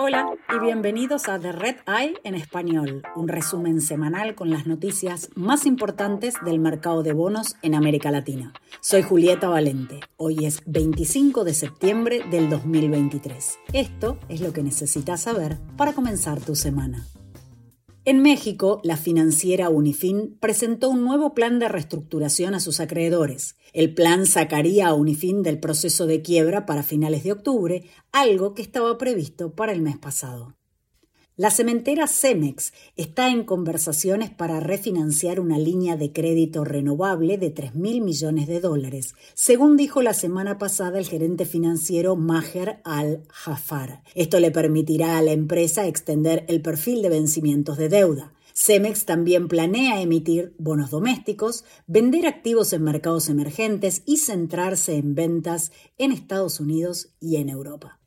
Hola y bienvenidos a The Red Eye en español, un resumen semanal con las noticias más importantes del mercado de bonos en América Latina. Soy Julieta Valente. Hoy es 25 de septiembre del 2023. Esto es lo que necesitas saber para comenzar tu semana. En México, la financiera Unifin presentó un nuevo plan de reestructuración a sus acreedores. El plan sacaría a Unifin del proceso de quiebra para finales de octubre, algo que estaba previsto para el mes pasado. La cementera Cemex está en conversaciones para refinanciar una línea de crédito renovable de 3 mil millones de dólares, según dijo la semana pasada el gerente financiero Maher Al-Jafar. Esto le permitirá a la empresa extender el perfil de vencimientos de deuda. Cemex también planea emitir bonos domésticos, vender activos en mercados emergentes y centrarse en ventas en Estados Unidos y en Europa.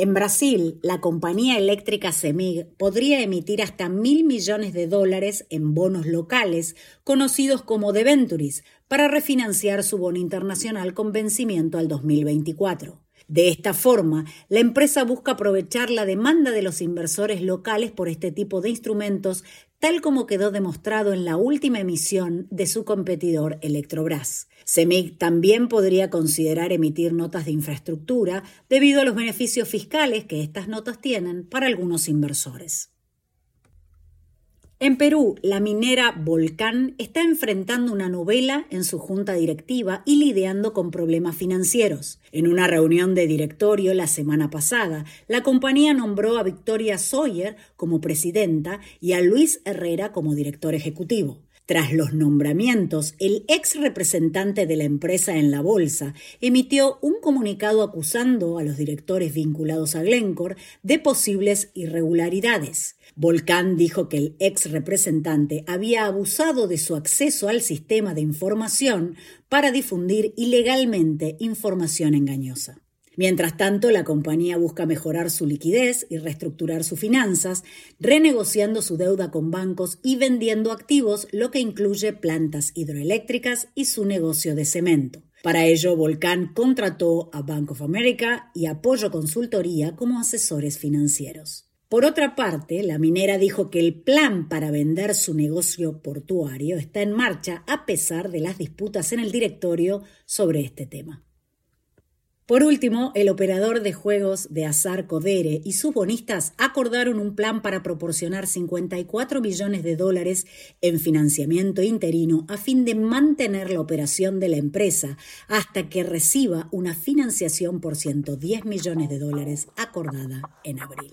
En Brasil, la compañía eléctrica CEMIG podría emitir hasta mil millones de dólares en bonos locales, conocidos como debentures, para refinanciar su bono internacional con vencimiento al 2024. De esta forma, la empresa busca aprovechar la demanda de los inversores locales por este tipo de instrumentos, tal como quedó demostrado en la última emisión de su competidor Electrobras. CEMIC también podría considerar emitir notas de infraestructura debido a los beneficios fiscales que estas notas tienen para algunos inversores. En Perú, la minera Volcán está enfrentando una novela en su junta directiva y lidiando con problemas financieros. En una reunión de directorio la semana pasada, la compañía nombró a Victoria Sawyer como presidenta y a Luis Herrera como director ejecutivo. Tras los nombramientos, el ex representante de la empresa en la bolsa emitió un comunicado acusando a los directores vinculados a Glencore de posibles irregularidades. Volcán dijo que el ex representante había abusado de su acceso al sistema de información para difundir ilegalmente información engañosa. Mientras tanto, la compañía busca mejorar su liquidez y reestructurar sus finanzas, renegociando su deuda con bancos y vendiendo activos, lo que incluye plantas hidroeléctricas y su negocio de cemento. Para ello, Volcán contrató a Bank of America y Apoyo Consultoría como asesores financieros. Por otra parte, la minera dijo que el plan para vender su negocio portuario está en marcha a pesar de las disputas en el directorio sobre este tema. Por último, el operador de juegos de azar Codere y sus bonistas acordaron un plan para proporcionar 54 millones de dólares en financiamiento interino a fin de mantener la operación de la empresa hasta que reciba una financiación por 110 millones de dólares acordada en abril.